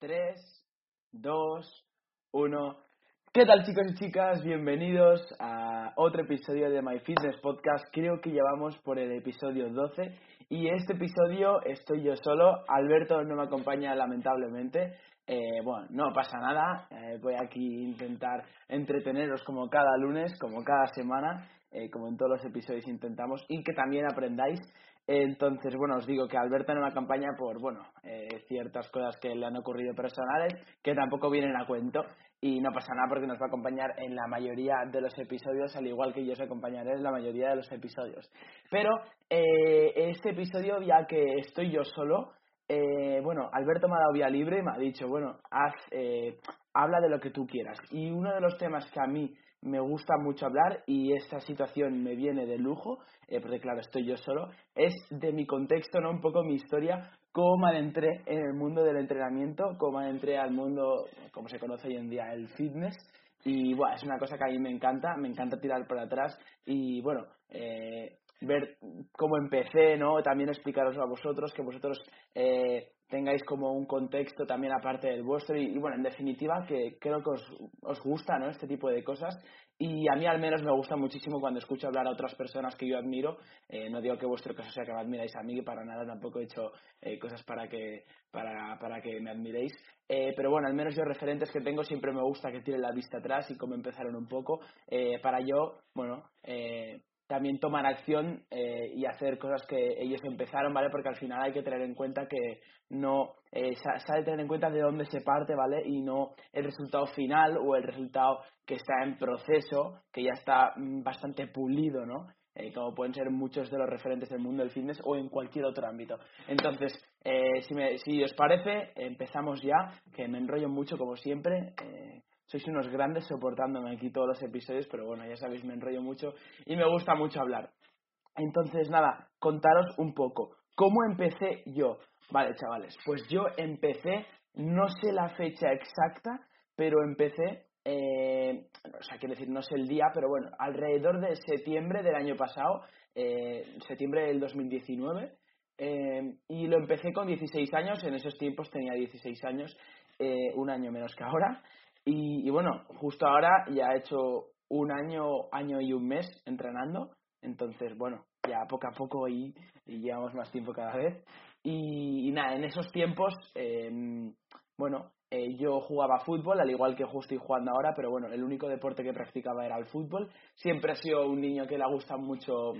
3, 2, 1. ¿Qué tal chicos y chicas? Bienvenidos a otro episodio de My Fitness Podcast. Creo que llevamos por el episodio 12 y este episodio estoy yo solo. Alberto no me acompaña lamentablemente. Eh, bueno, no pasa nada. Eh, voy aquí a intentar entreteneros como cada lunes, como cada semana, eh, como en todos los episodios intentamos y que también aprendáis. Entonces, bueno, os digo que Alberto no me acompaña por, bueno, eh, ciertas cosas que le han ocurrido personales que tampoco vienen a cuento y no pasa nada porque nos va a acompañar en la mayoría de los episodios, al igual que yo os acompañaré en la mayoría de los episodios. Pero eh, este episodio, ya que estoy yo solo, eh, bueno, Alberto me ha dado vía libre y me ha dicho, bueno, haz, habla de lo que tú quieras. Y uno de los temas que a mí me gusta mucho hablar y esta situación me viene de lujo, eh, porque claro, estoy yo solo, es de mi contexto, ¿no? Un poco mi historia, cómo me adentré en el mundo del entrenamiento, cómo adentré al mundo, como se conoce hoy en día, el fitness. Y bueno, es una cosa que a mí me encanta, me encanta tirar por atrás y bueno, eh, ver cómo empecé, ¿no? También explicaros a vosotros, que vosotros eh, tengáis como un contexto también aparte del vuestro y, bueno, en definitiva que creo que os, os, gusta, ¿no? Este tipo de cosas y a mí al menos me gusta muchísimo cuando escucho hablar a otras personas que yo admiro. Eh, no digo que vuestro caso sea que me admiráis a mí, para nada tampoco he hecho eh, cosas para que, para, para que me admiréis. Eh, pero bueno, al menos yo referentes que tengo siempre me gusta que tiren la vista atrás y cómo empezaron un poco. para yo, bueno, también tomar acción eh, y hacer cosas que ellos empezaron, ¿vale? Porque al final hay que tener en cuenta que no, eh, se ha de tener en cuenta de dónde se parte, ¿vale? Y no el resultado final o el resultado que está en proceso, que ya está mm, bastante pulido, ¿no? Eh, como pueden ser muchos de los referentes del mundo del fitness o en cualquier otro ámbito. Entonces, si, me, si os parece, empezamos ya, que me enrollo mucho como siempre sois unos grandes soportándome aquí todos los episodios, pero bueno, ya sabéis, me enrollo mucho y me gusta mucho hablar. Entonces, nada, contaros un poco. ¿Cómo empecé yo? Vale, chavales, pues yo empecé, no sé la fecha exacta, pero empecé, eh, o sea, quiero decir, no sé el día, pero bueno, alrededor de septiembre del año pasado, eh, septiembre del 2019, eh, y lo empecé con 16 años, en esos tiempos tenía 16 años, un año menos que ahora, y, bueno, justo ahora ya he hecho un año, año y un mes entrenando, entonces bueno, ya poco a poco y, llevamos más tiempo cada vez. Y, nada, en esos tiempos, em, bueno, eh, yo jugaba fútbol, al igual que justo estoy jugando ahora, pero bueno, el único deporte que practicaba era el fútbol. Siempre he sido un niño que le gusta mucho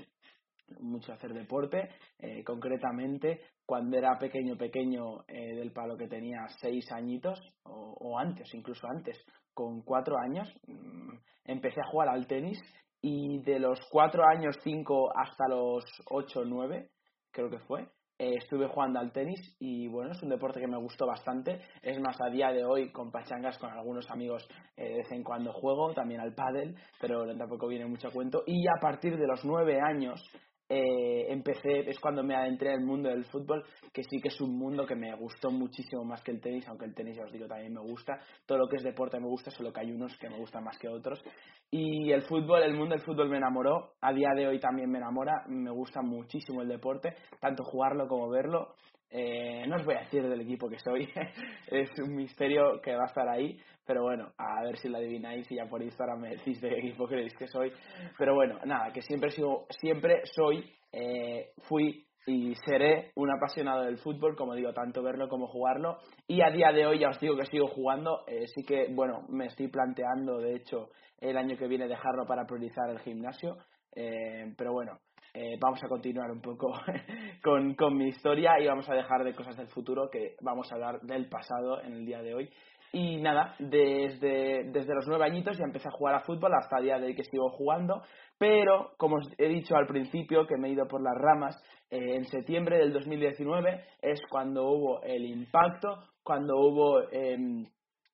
mucho hacer deporte, eh, concretamente cuando era pequeño, pequeño, eh, del palo que tenía seis añitos, o, antes, incluso antes, con cuatro años, mm, empecé a jugar al tenis y de los cuatro años, cinco hasta los ocho, nueve, creo que fue, eh, estuve jugando al tenis y bueno, es un deporte que me gustó bastante. Es más, a día de hoy con pachangas con algunos amigos de vez en cuando juego, también al pádel, pero tampoco viene mucho a cuento. Y a partir de los nueve años eh, empecé, es cuando me adentré en el mundo del fútbol, que sí que es un mundo que me gustó muchísimo más que el tenis, aunque el tenis, ya os digo, también me gusta. Todo lo que es deporte me gusta, solo que hay unos que me gustan más que otros. Y el fútbol, el mundo del fútbol me enamoró, a día de hoy también me enamora, me gusta muchísimo el deporte, tanto jugarlo como verlo. Eh, no os voy a decir del equipo que soy, es un misterio que va a estar ahí, pero bueno, a ver si lo adivináis y ya por Instagram me decís de qué equipo creéis que soy. Pero bueno, nada, que siempre, sigo, siempre soy, eh, fui y seré un apasionado del fútbol, como digo, tanto verlo como jugarlo. Y a día de hoy ya os digo que sigo jugando, eh, sí que, bueno, me estoy planteando, de hecho, el año que viene dejarlo para priorizar el gimnasio. pero bueno, eh, vamos a continuar un poco con, con, mi historia y vamos a dejar de cosas del futuro que vamos a hablar del pasado en el día de hoy. Y nada, desde, desde los nueve añitos ya empecé a jugar a fútbol hasta el día de hoy que sigo jugando, pero como os he dicho al principio que me he ido por las ramas, eh, en septiembre del 2019 es cuando hubo el impacto, cuando hubo em,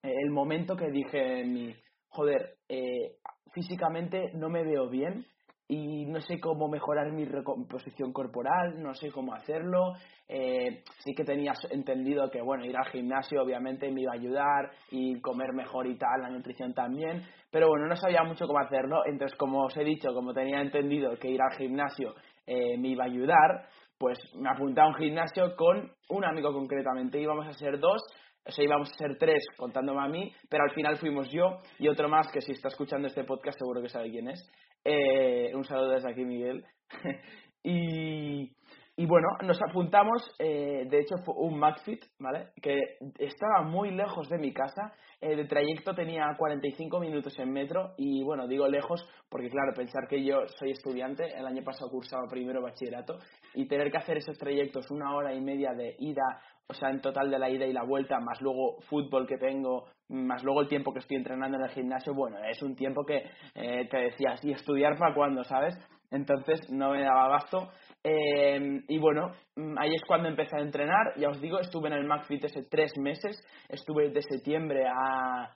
el momento que dije mi, joder, eh, físicamente no me veo bien, y no sé cómo mejorar mi recomposición corporal, no sé cómo hacerlo. Eh, sí que tenía entendido que, bueno, ir al gimnasio obviamente me iba a ayudar y comer mejor y tal, la nutrición también, pero bueno, no sabía mucho cómo hacerlo. Entonces, como os he dicho, como tenía entendido que ir al gimnasio eh, me iba a ayudar, pues me apunté a un gimnasio con un amigo concretamente. Íbamos a ser dos, o sea, íbamos a ser tres contándome a mí, pero al final fuimos yo y otro más que si está escuchando este podcast seguro que sabe quién es. Eh, un saludo desde aquí, Miguel. y, y bueno, nos apuntamos, eh, de hecho fue un McFit, ¿vale? Que estaba muy lejos de mi casa, el trayecto tenía 45 minutos en metro y bueno, digo lejos porque claro, pensar que yo soy estudiante, el año pasado cursaba primero bachillerato y tener que hacer esos trayectos una hora y media de ida, o sea, en total de la ida y la vuelta, más luego fútbol que tengo, más luego el tiempo que estoy entrenando en el gimnasio, bueno, es un tiempo que eh, te decías, ¿y estudiar para cuándo, sabes? Entonces no me daba gasto eh, y bueno, mm, ahí es cuando empecé a entrenar. Ya os digo, estuve en el McFit ese tres meses. Estuve de septiembre a.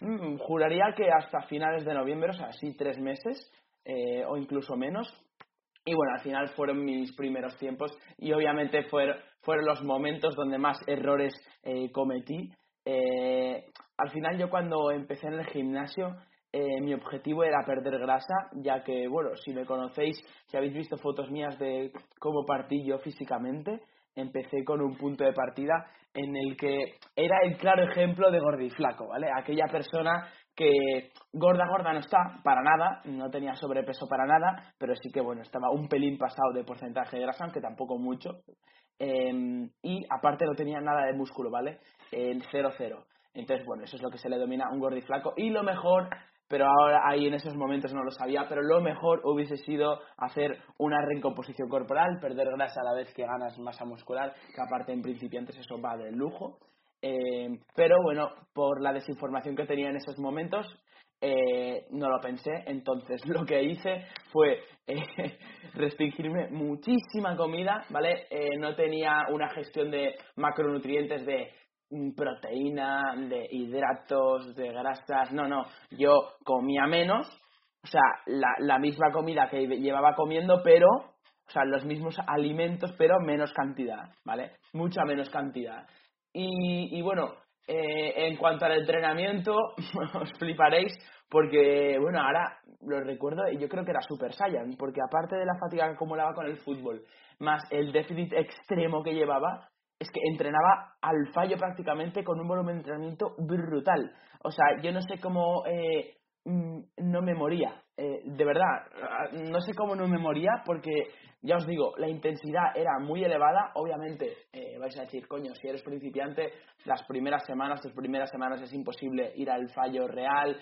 Mm, juraría que hasta finales de noviembre, o sea, sí, tres meses eh, o incluso menos. Y bueno, al final fueron mis primeros tiempos y obviamente fueron, fueron los momentos donde más errores eh, cometí. al final yo cuando empecé en el gimnasio eh, mi objetivo era perder grasa, ya que, bueno, si me conocéis, si habéis visto fotos mías de cómo partí yo físicamente, empecé con un punto de partida en el que era el claro ejemplo de gordiflaco, ¿vale? Aquella persona que gorda, gorda no está, para nada, no tenía sobrepeso para nada, pero sí que, bueno, estaba un pelín pasado de porcentaje de grasa, aunque tampoco mucho, em, y aparte no tenía nada de músculo, ¿vale? En 0-0. Entonces, bueno, eso es lo que se le domina un gordiflaco. Y lo mejor pero ahora ahí en esos momentos no lo sabía, pero lo mejor hubiese sido hacer una recomposición corporal, perder grasa a la vez que ganas masa muscular, que aparte en principiantes eso va de lujo. Eh, pero bueno, por la desinformación que tenía en esos momentos, eh, no lo pensé, entonces lo que hice fue eh, restringirme muchísima comida, ¿vale? no tenía una gestión de macronutrientes de proteína, de hidratos, de grasas. No, no. Yo comía menos, o sea, la, la misma comida que llevaba comiendo, pero, o sea, los mismos alimentos, pero menos cantidad, ¿vale? Mucha menos cantidad. Y, y bueno, eh, en cuanto al entrenamiento, os fliparéis porque, bueno, ahora lo recuerdo y yo creo que era Super Saiyan, porque aparte de la fatiga que acumulaba con el fútbol, más el déficit extremo que llevaba, es que entrenaba al fallo prácticamente con un volumen de entrenamiento brutal. O sea, yo no sé cómo eh, no me moría. Eh, de verdad, no sé cómo no me moría porque, ya os digo, la intensidad era muy elevada. Obviamente, eh, vais a decir, coño, si eres principiante, las primeras semanas, tus primeras semanas es imposible ir al fallo real,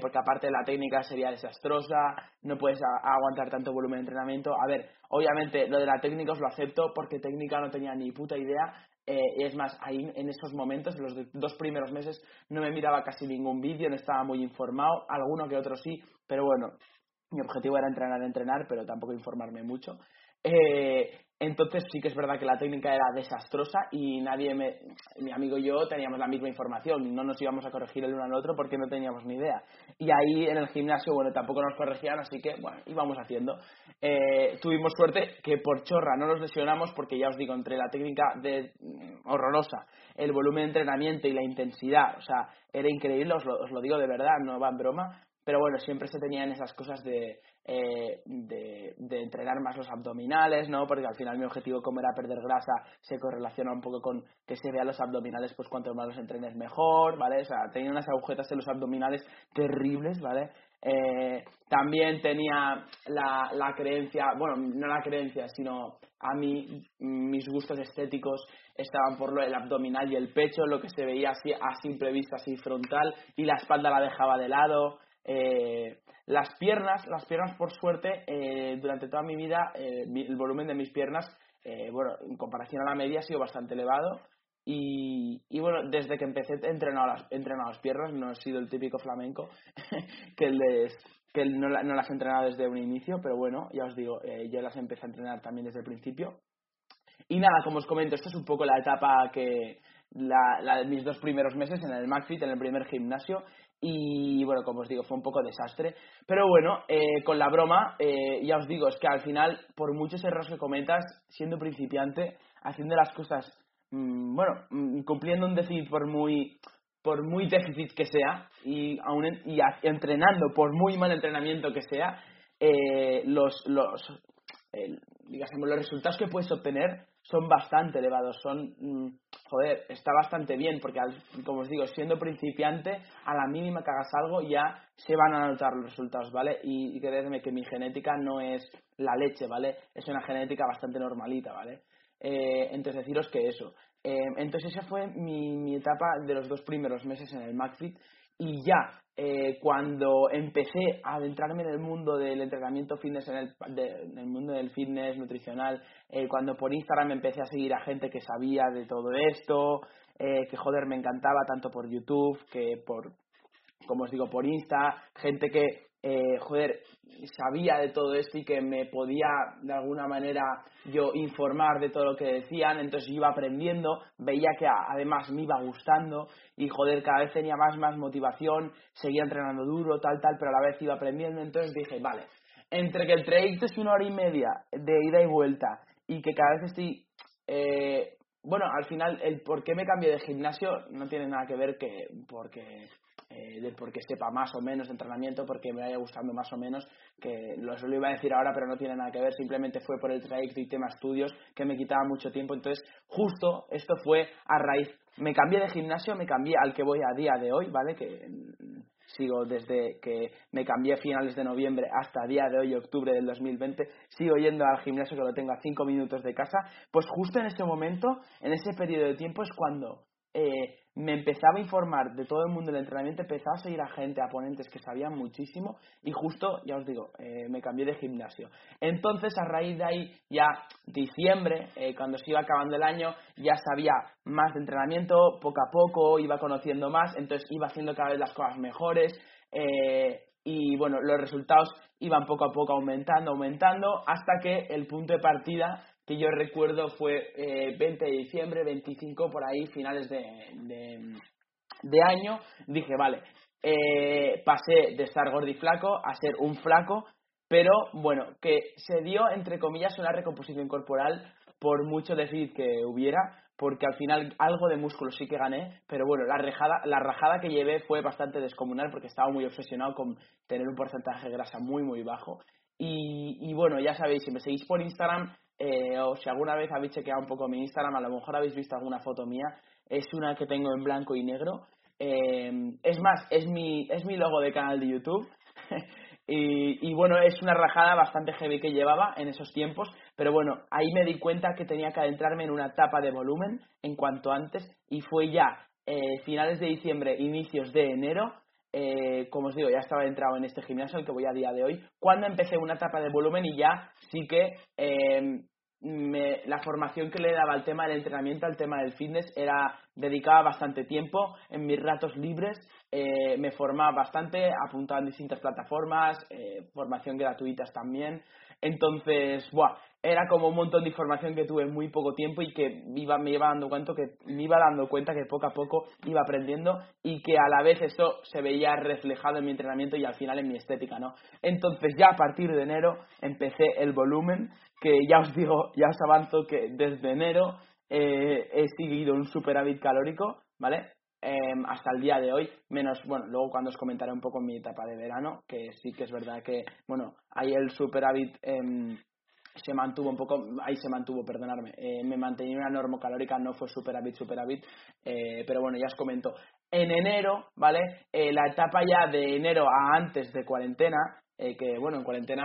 porque aparte la técnica sería desastrosa, no puedes aguantar tanto volumen de entrenamiento. A ver, obviamente lo de la técnica os lo acepto porque técnica no tenía ni puta idea eh, es más, ahí en esos momentos, en los dos primeros meses, no me miraba casi ningún vídeo, no estaba muy informado, alguno que otro sí, pero bueno, mi objetivo era entrenar, entrenar, pero tampoco informarme mucho. Eh, entonces sí que es verdad que la técnica era desastrosa y nadie me, mi amigo y yo teníamos la misma información no nos íbamos a corregir el uno al otro porque no teníamos ni idea. Y ahí en el gimnasio, bueno, tampoco nos corregían, así que, bueno, íbamos haciendo. Eh, tuvimos suerte que por chorra no nos lesionamos porque ya os digo, entre la técnica mm, horrorosa, el volumen de entrenamiento y la intensidad, o sea, era increíble, os lo, os lo digo de verdad, no va en broma, pero bueno, siempre se tenían esas cosas de eh, de, entrenar más los abdominales, ¿no? Porque al final mi objetivo como era perder grasa se correlaciona un poco con que se vean los abdominales, pues cuanto más los entrenes mejor, ¿vale? O sea, tenía unas agujetas en los abdominales terribles, ¿vale? Eh, también tenía la, la creencia, bueno, no la creencia, sino a mí mis gustos estéticos estaban por lo, el abdominal y el pecho, lo que se veía así a simple vista, así frontal, y la espalda la dejaba de lado. Eh, las piernas, las piernas por suerte, eh, durante toda mi vida, eh, el volumen de mis piernas, bueno, en comparación a la media ha sido bastante elevado. Y, bueno, desde que empecé he entrenado las, he entrenado las piernas, no he sido el típico flamenco que, les, que no, no, las he entrenado desde un inicio, pero bueno, ya os digo, yo las empecé a entrenar también desde el principio. Y nada, como os comento, esta es un poco la etapa que, la, la, mis dos primeros meses en el McFit, en el primer gimnasio, y bueno, como os digo, fue un poco desastre. Pero bueno, eh, con la broma, eh, ya os digo, es que al final, por muchos errores que cometas, siendo principiante, haciendo las cosas, mmm, bueno, mm, cumpliendo un déficit por muy por muy déficit que sea y, aún y entrenando por muy mal entrenamiento que sea, eh, los, los los resultados que puedes obtener son bastante elevados, son, mm, joder, está bastante bien, porque como os digo, siendo principiante, a la mínima que hagas algo ya se van a notar los resultados, ¿vale? Y, y creedme que mi genética no es la leche, ¿vale? Es una genética bastante normalita, ¿vale? Eh, entonces deciros que eso. Eh, entonces esa fue mi, mi etapa de los dos primeros meses en el McFit y ya eh, cuando empecé a adentrarme en el mundo del entrenamiento fitness, en el, en el mundo del fitness nutricional, eh, cuando por Instagram empecé a seguir a gente que sabía de todo esto, eh, que joder me encantaba tanto por YouTube que por, como os digo, por Insta, gente que eh, joder, sabía de todo esto y que me podía de alguna manera yo informar de todo lo que decían, entonces iba aprendiendo, veía que además me iba gustando y joder, cada vez tenía más, más motivación, seguía entrenando duro, tal, tal, pero a la vez iba aprendiendo, entonces dije, vale, entre que el trayecto es una hora y media de ida y vuelta y que cada vez estoy... Eh, bueno, al final el por qué me cambié de gimnasio no tiene nada que ver que porque eh, de porque sepa más o menos entrenamiento, porque me vaya gustando más o menos, que lo, lo iba a decir ahora, pero no tiene nada que ver, simplemente fue por el trayecto y tema estudios que me quitaba mucho tiempo. Entonces, justo esto fue a raíz. Me cambié de gimnasio, me cambié al que voy a día de hoy, ¿vale? Que mm, sigo desde que me cambié a finales de noviembre hasta día de hoy, octubre del 2020, sigo yendo al gimnasio que lo tengo a cinco minutos de casa, pues justo en ese momento, en ese periodo de tiempo es cuando eh, me empezaba a informar de todo el mundo del entrenamiento, empezaba a seguir a gente, a ponentes que sabían muchísimo y justo, ya os digo, eh, me cambié de gimnasio. Entonces, a raíz de ahí, ya diciembre, eh, cuando se iba acabando el año, ya sabía más de entrenamiento, poco a poco, iba conociendo más, entonces iba haciendo cada vez las cosas mejores y bueno, los resultados iban poco a poco aumentando, aumentando, hasta que el punto de partida que yo recuerdo fue eh, 20 de diciembre, 25 por ahí, finales de, año, dije, vale, eh, pasé de estar gordo y flaco a ser un flaco, pero bueno, que se dio, entre comillas, una recomposición corporal por mucho decir que hubiera, porque al final algo de músculo sí que gané, pero bueno, la, rajada, la rajada que llevé fue bastante descomunal porque estaba muy obsesionado con tener un porcentaje de grasa muy, muy bajo. Y bueno, ya sabéis, si me seguís por Instagram, eh, o si alguna vez habéis chequeado un poco mi Instagram, a lo mejor habéis visto alguna foto mía, es una que tengo en blanco y negro. Eh, es más, es mi, es mi logo de canal de YouTube. y, bueno, es una rajada bastante heavy que llevaba en esos tiempos, pero bueno, ahí me di cuenta que tenía que adentrarme en una etapa de volumen en cuanto antes y fue ya eh, finales de diciembre, inicios de enero, como os digo, ya estaba entrado en este gimnasio al que voy a día de hoy, cuando empecé una etapa de volumen y ya sí que me, la formación que le daba al tema del entrenamiento, al tema del fitness, era dedicaba bastante tiempo en mis ratos libres, eh, me formaba bastante, apuntaba en distintas plataformas, eh, formación gratuitas también. Entonces, buah, era como un montón de información que tuve en muy poco tiempo y que iba, me iba dando cuenta que me iba dando cuenta que poco a poco iba aprendiendo y que a la vez esto se veía reflejado en mi entrenamiento y al final en mi estética, ¿no? Entonces ya a partir de enero empecé el volumen, que ya os digo, ya os avanzo que desde enero eh, he seguido un superávit calórico, ¿vale? Em, hasta el día de hoy, menos, bueno, luego cuando os comentaré un poco mi etapa de verano, que sí que es verdad que, bueno, ahí el superávit eh, se mantuvo un poco, ahí se mantuvo, perdonarme, eh, me mantenía una norma calórica, no fue superávit, superávit, eh, pero bueno, ya os comento. En enero, ¿vale? Eh, la etapa ya de enero a antes de cuarentena, eh, que bueno, en cuarentena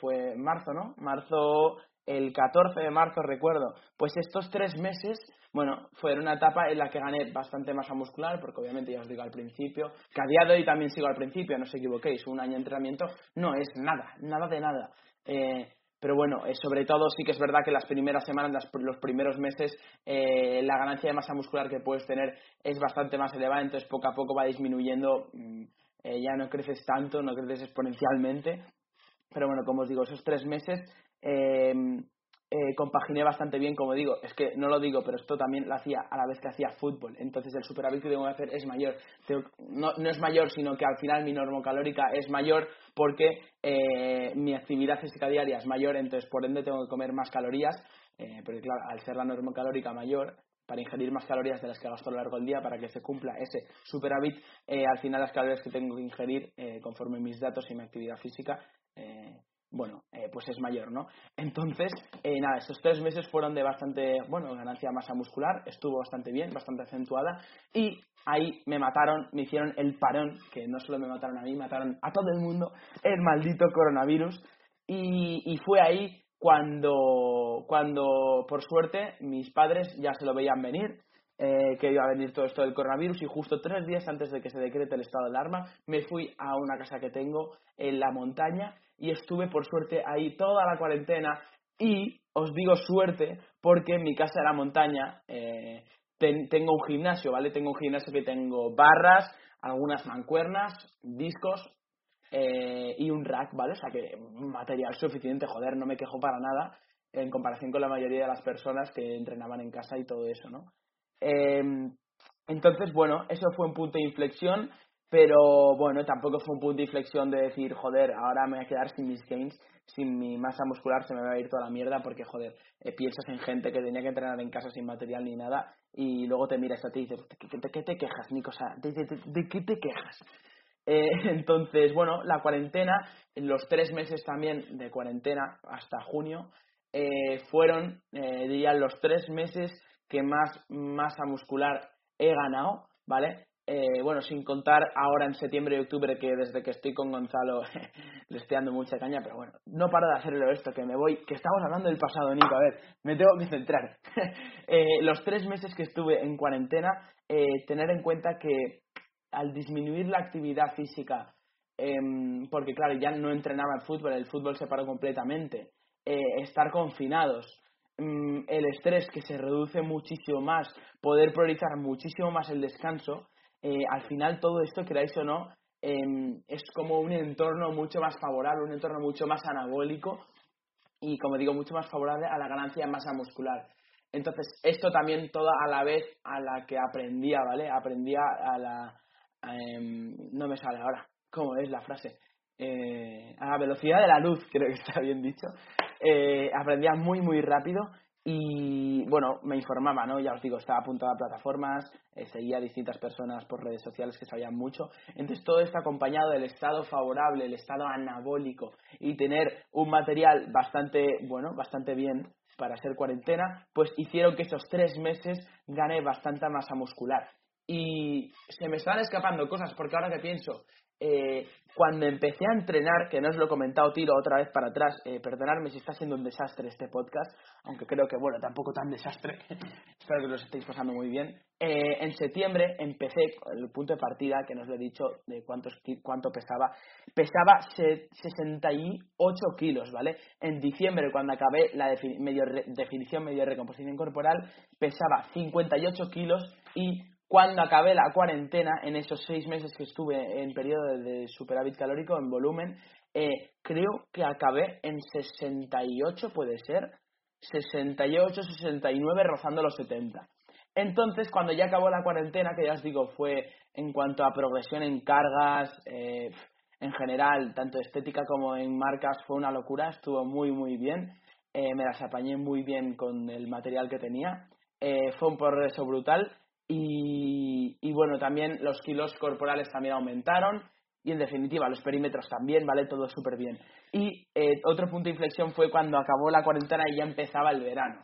fue marzo, ¿no? Marzo, el 14 de marzo recuerdo, pues estos tres meses bueno, fue una etapa en la que gané bastante masa muscular, porque obviamente ya os digo al principio, que a día de hoy también sigo al principio, no os equivoquéis, un año de entrenamiento no es nada, nada de nada. Eh, pero bueno, eh, sobre todo sí que es verdad que las primeras semanas, los primeros meses, eh, la ganancia de masa muscular que puedes tener es bastante más elevada, entonces poco a poco va disminuyendo, mm, eh, ya no creces tanto, no creces exponencialmente. Pero bueno, como os digo, esos tres meses eh, compaginé bastante bien, como digo, es que no lo digo, pero esto también lo hacía a la vez que hacía fútbol, entonces el superávit que tengo que hacer es mayor, no, no es mayor, sino que al final mi normocalórica es mayor porque eh, mi actividad física diaria es mayor, entonces por ende tengo que comer más calorías, eh, porque claro, al ser la normocalórica mayor, para ingerir más calorías de las que gasto a lo largo del día para que se cumpla ese superávit, eh, al final las calorías que tengo que ingerir eh, conforme mis datos y mi actividad física bueno, eh, pues es mayor, ¿no? Entonces, eh, nada, estos tres meses fueron de bastante, bueno, ganancia de masa muscular, estuvo bastante bien, bastante acentuada, y ahí me mataron, me hicieron el parón, que no solo me mataron a mí, mataron a todo el mundo, el maldito coronavirus, y, fue ahí cuando, cuando, por suerte, mis padres ya se lo veían venir, eh, que iba a venir todo esto del coronavirus y justo tres días antes de que se decrete el estado de alarma me fui a una casa que tengo en la montaña y estuve por suerte ahí toda la cuarentena y os digo suerte porque en mi casa de la montaña eh, tengo un gimnasio, ¿vale? Tengo un gimnasio que tengo barras, algunas mancuernas, discos eh, y un rack, ¿vale? O sea que material suficiente, joder, no me quejo para nada en comparación con la mayoría de las personas que entrenaban en casa y todo eso, ¿no? Em, entonces, bueno, eso fue un punto de inflexión, pero bueno, tampoco fue un punto de inflexión de decir, joder, ahora me voy a quedar sin mis gains, sin mi masa muscular, se me va a ir toda la mierda, porque joder, eh, piensas en gente que tenía que entrenar en casa sin material ni nada, y luego te miras a ti y dices, ¿de qué te quejas, Nico? ¿de, de, qué te quejas? Eh, entonces, bueno, la cuarentena, los tres meses también de cuarentena hasta junio, eh, fueron, diría, los tres meses que más masa muscular he ganado, ¿vale? Eh, bueno, sin contar ahora en septiembre y octubre que desde que estoy con Gonzalo le estoy dando mucha caña, pero bueno, no paro de hacerlo esto, que me voy, que estamos hablando del pasado, Nico, a ver, me tengo que centrar. eh, los tres meses que estuve en cuarentena, eh, tener en cuenta que al disminuir la actividad física, em, porque claro, ya no entrenaba el fútbol, el fútbol se paró completamente, eh, estar confinados, Mm, el estrés que se reduce muchísimo más, poder priorizar muchísimo más el descanso, eh, al final todo esto, queráis o no, em, es como un entorno mucho más favorable, un entorno mucho más anabólico y, como digo, mucho más favorable a la ganancia de masa muscular. Entonces, esto también toda a la vez a la que aprendía, ¿vale? Aprendía a la... Em, no me sale ahora, ¿cómo es la frase? Eh, a la velocidad de la luz, creo que está bien dicho. Eh, aprendía muy, muy rápido y, bueno, me informaba, ¿no? Ya os digo, estaba apuntado a plataformas, eh, seguía a distintas personas por redes sociales que sabían mucho. Entonces, todo esto acompañado del estado favorable, el estado anabólico y tener un material bastante, bueno, bastante bien para ser cuarentena, pues hicieron que esos tres meses gane bastante masa muscular. Y se me están escapando cosas, porque ahora que pienso, eh, cuando empecé a entrenar, que no os lo he comentado, tiro otra vez para atrás, eh, perdonadme si está siendo un desastre este podcast, aunque creo que, bueno, tampoco tan desastre, espero que lo estéis pasando muy bien. Eh, en septiembre empecé, el punto de partida, que no os lo he dicho de cuántos, cuánto pesaba, pesaba 68 kilos, ¿vale? En diciembre, cuando acabé la medio definición, medio recomposición corporal, pesaba 58 kilos y cuando acabé la cuarentena, en esos seis meses que estuve en periodo de superávit calórico, en volumen, eh, creo que acabé en 68, puede ser, 68, 69, rozando los 70. Entonces, cuando ya acabó la cuarentena, que ya os digo, fue en cuanto a progresión en cargas, eh, en general, tanto estética como en marcas, fue una locura, estuvo muy, muy bien. Eh, me las apañé muy bien con el material que tenía. fue un progreso brutal y, bueno, también los kilos corporales también aumentaron y en definitiva los perímetros también, ¿vale? Todo súper bien. Y eh, otro punto de inflexión fue cuando acabó la cuarentena y ya empezaba el verano.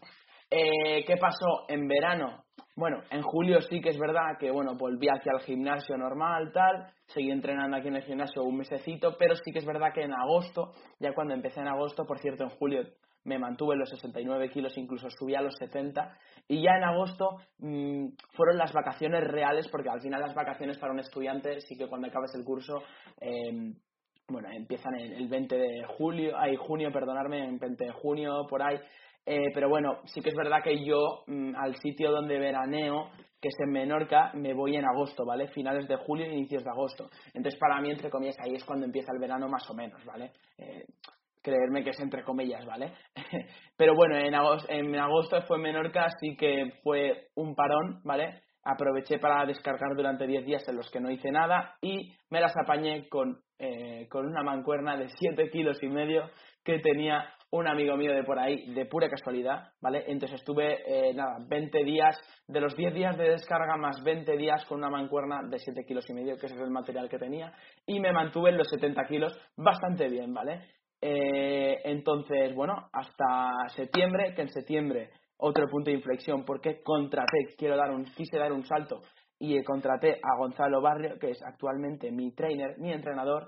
Eh, ¿Qué pasó en verano? Bueno, en julio sí que es verdad que, bueno, volví aquí al gimnasio normal, tal, seguí entrenando aquí en el gimnasio un mesecito, pero sí que es verdad que en agosto, ya cuando empecé en agosto, por cierto, en julio me mantuve en los 69 kilos, incluso subí a los 70. Y ya en agosto mmm, fueron las vacaciones reales, porque al final las vacaciones para un estudiante sí que cuando acabes el curso, eh, bueno, empiezan el 20 de julio, ay, junio, perdonarme, en 20 de junio, por ahí. Eh, pero bueno, sí que es verdad que yo mmm, al sitio donde veraneo, que es en Menorca, me voy en agosto, ¿vale? Finales de julio inicios de agosto. Entonces, para mí, entre comillas, ahí es cuando empieza el verano más o menos, ¿vale? Eh, creerme que es entre comillas, ¿vale? Pero bueno, en agosto, fue Menorca, así que fue un parón, ¿vale? Aproveché para descargar durante 10 días en los que no hice nada y me las apañé con, eh, con una mancuerna de 7 kilos y medio que tenía un amigo mío de por ahí, de pura casualidad, ¿vale? Entonces estuve, eh, nada, 20 días, de los 10 días de descarga más 20 días con una mancuerna de 7 kilos y medio, que ese es el material que tenía, y me mantuve en los 70 kilos bastante bien, ¿vale? Eh, entonces, bueno, hasta septiembre, que en septiembre otro punto de inflexión, porque contraté, quiero dar un, quise dar un salto y contraté a Gonzalo Barrio, que es actualmente mi trainer, mi entrenador,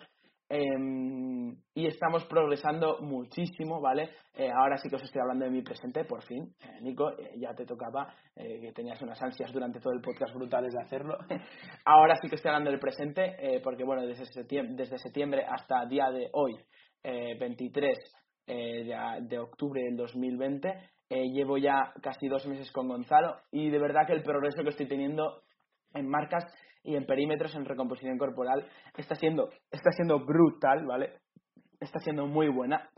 Em, y estamos progresando muchísimo, ¿vale? Eh, ahora sí que os estoy hablando de mi presente, por fin. Eh, Nico, ya te tocaba, que tenías unas ansias durante todo el podcast brutales de hacerlo. ahora sí que estoy hablando del presente, porque bueno, desde septiembre, desde septiembre hasta día de hoy, 23 de, de, octubre del 2020, llevo ya casi dos meses con Gonzalo y de verdad que el progreso que estoy teniendo en marcas y en perímetros, en recomposición corporal, está siendo, está siendo brutal, ¿vale? Está siendo muy buena.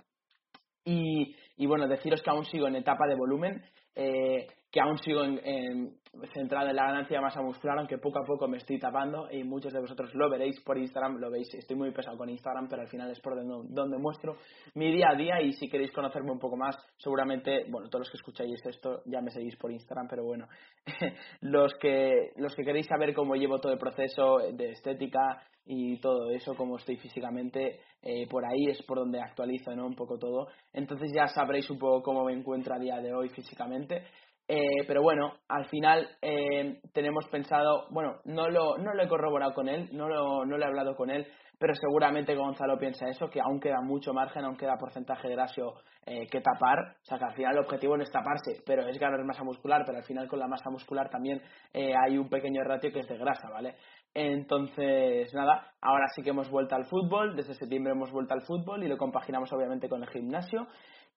Y, y bueno, deciros que aún sigo en etapa de volumen. Eh, que aún sigo en, en la ganancia de masa muscular, aunque poco a poco me estoy tapando y muchos de vosotros lo veréis por Instagram, lo veis, estoy muy pesado con Instagram, pero al final es por donde, muestro mi día a día y si queréis conocerme un poco más, seguramente, bueno, todos los que escucháis esto ya me seguís por Instagram, pero bueno, los que los que queréis saber cómo llevo todo el proceso de estética y todo eso, cómo estoy físicamente, eh, por ahí es por donde actualizo, ¿no? Un poco todo. Entonces ya sabréis un poco cómo me encuentro a día de hoy físicamente. Eh, pero bueno, al final eh, tenemos pensado, bueno, no lo, no lo he corroborado con él, no lo, no lo he hablado con él, pero seguramente Gonzalo piensa eso, que aún queda mucho margen, aún queda porcentaje de grasio eh, que tapar, o sea que al final el objetivo no es taparse, pero es ganar masa muscular, pero al final con la masa muscular también hay un pequeño ratio que es de grasa, ¿vale? Entonces, nada, ahora sí que hemos vuelto al fútbol, desde septiembre hemos vuelto al fútbol y lo compaginamos obviamente con el gimnasio.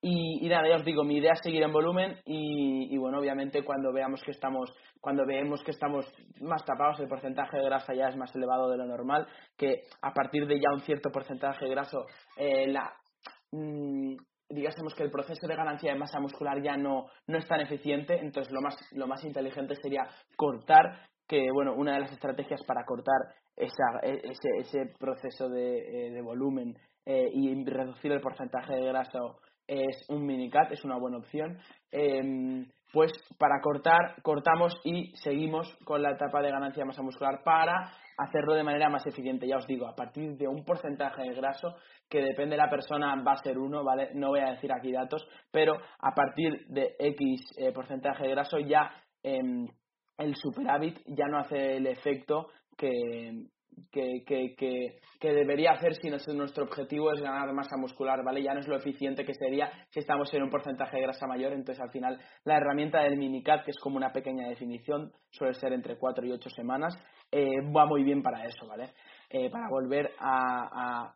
Y, nada, ya os digo, mi idea es seguir en volumen y, bueno, obviamente cuando veamos que estamos, cuando veamos que estamos más tapados, el porcentaje de grasa ya es más elevado de lo normal, que a partir de ya un cierto porcentaje de graso, eh, mm, digásemos que el proceso de ganancia de masa muscular ya no, no es tan eficiente, entonces lo más, lo más inteligente sería cortar, que bueno, una de las estrategias para cortar esa, e, ese, proceso de, eh, volumen eh, y reducir el porcentaje de grasa es un minicat, es una buena opción. Em, pues para cortar, cortamos y seguimos con la etapa de ganancia de masa muscular para hacerlo de manera más eficiente. Ya os digo, a partir de un porcentaje de graso, que depende de la persona, va a ser uno, ¿vale? No voy a decir aquí datos, pero a partir de X eh, porcentaje de graso ya em, el superávit ya no hace el efecto que, que, que, que, debería hacer si nuestro objetivo es ganar masa muscular, ¿vale? Ya no es lo eficiente que sería si estamos en un porcentaje de grasa mayor, entonces al final la herramienta del minicat, que es como una pequeña definición, suele ser entre 4 y 8 semanas, eh, va muy bien para eso, ¿vale? Eh, para volver a, a,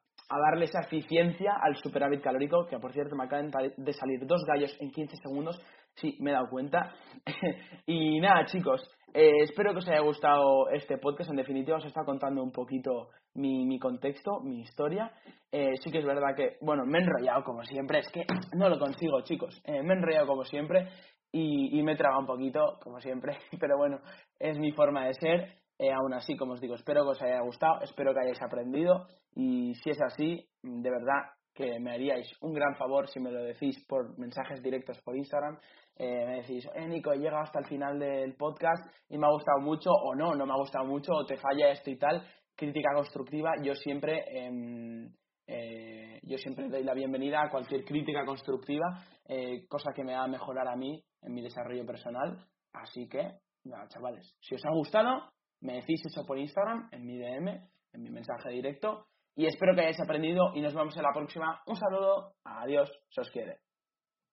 darle esa eficiencia al superávit calórico, que por cierto me acaban de salir dos gallos en 15 segundos, sí, me he dado cuenta. y nada, chicos, eh, espero que os haya gustado este podcast. En definitiva, os está contando un poquito mi, mi contexto, mi historia. Eh, sí que es verdad que, bueno, me he enrollado como siempre. Es que no lo consigo, chicos. Eh, me he enrollado como siempre y, y me he trabado un poquito, como siempre. Pero bueno, es mi forma de ser. aún así, como os digo, espero que os haya gustado, espero que hayáis aprendido y si es así, de verdad que me haríais un gran favor si me lo decís por mensajes directos por Instagram. Eh, me decís, eh, Nico, he llegado hasta el final del podcast y me ha gustado mucho, o no, no me ha gustado mucho, o te falla esto y tal. Crítica constructiva, yo siempre, em, eh, yo siempre doy la bienvenida a cualquier crítica constructiva, eh, cosa que me va a mejorar a mí en mi desarrollo personal. Así que, nada, chavales, si os ha gustado, me decís eso por Instagram, en mi DM, en mi mensaje directo y espero que hayáis aprendido y nos vemos en la próxima. Un saludo, adiós, se os quiere.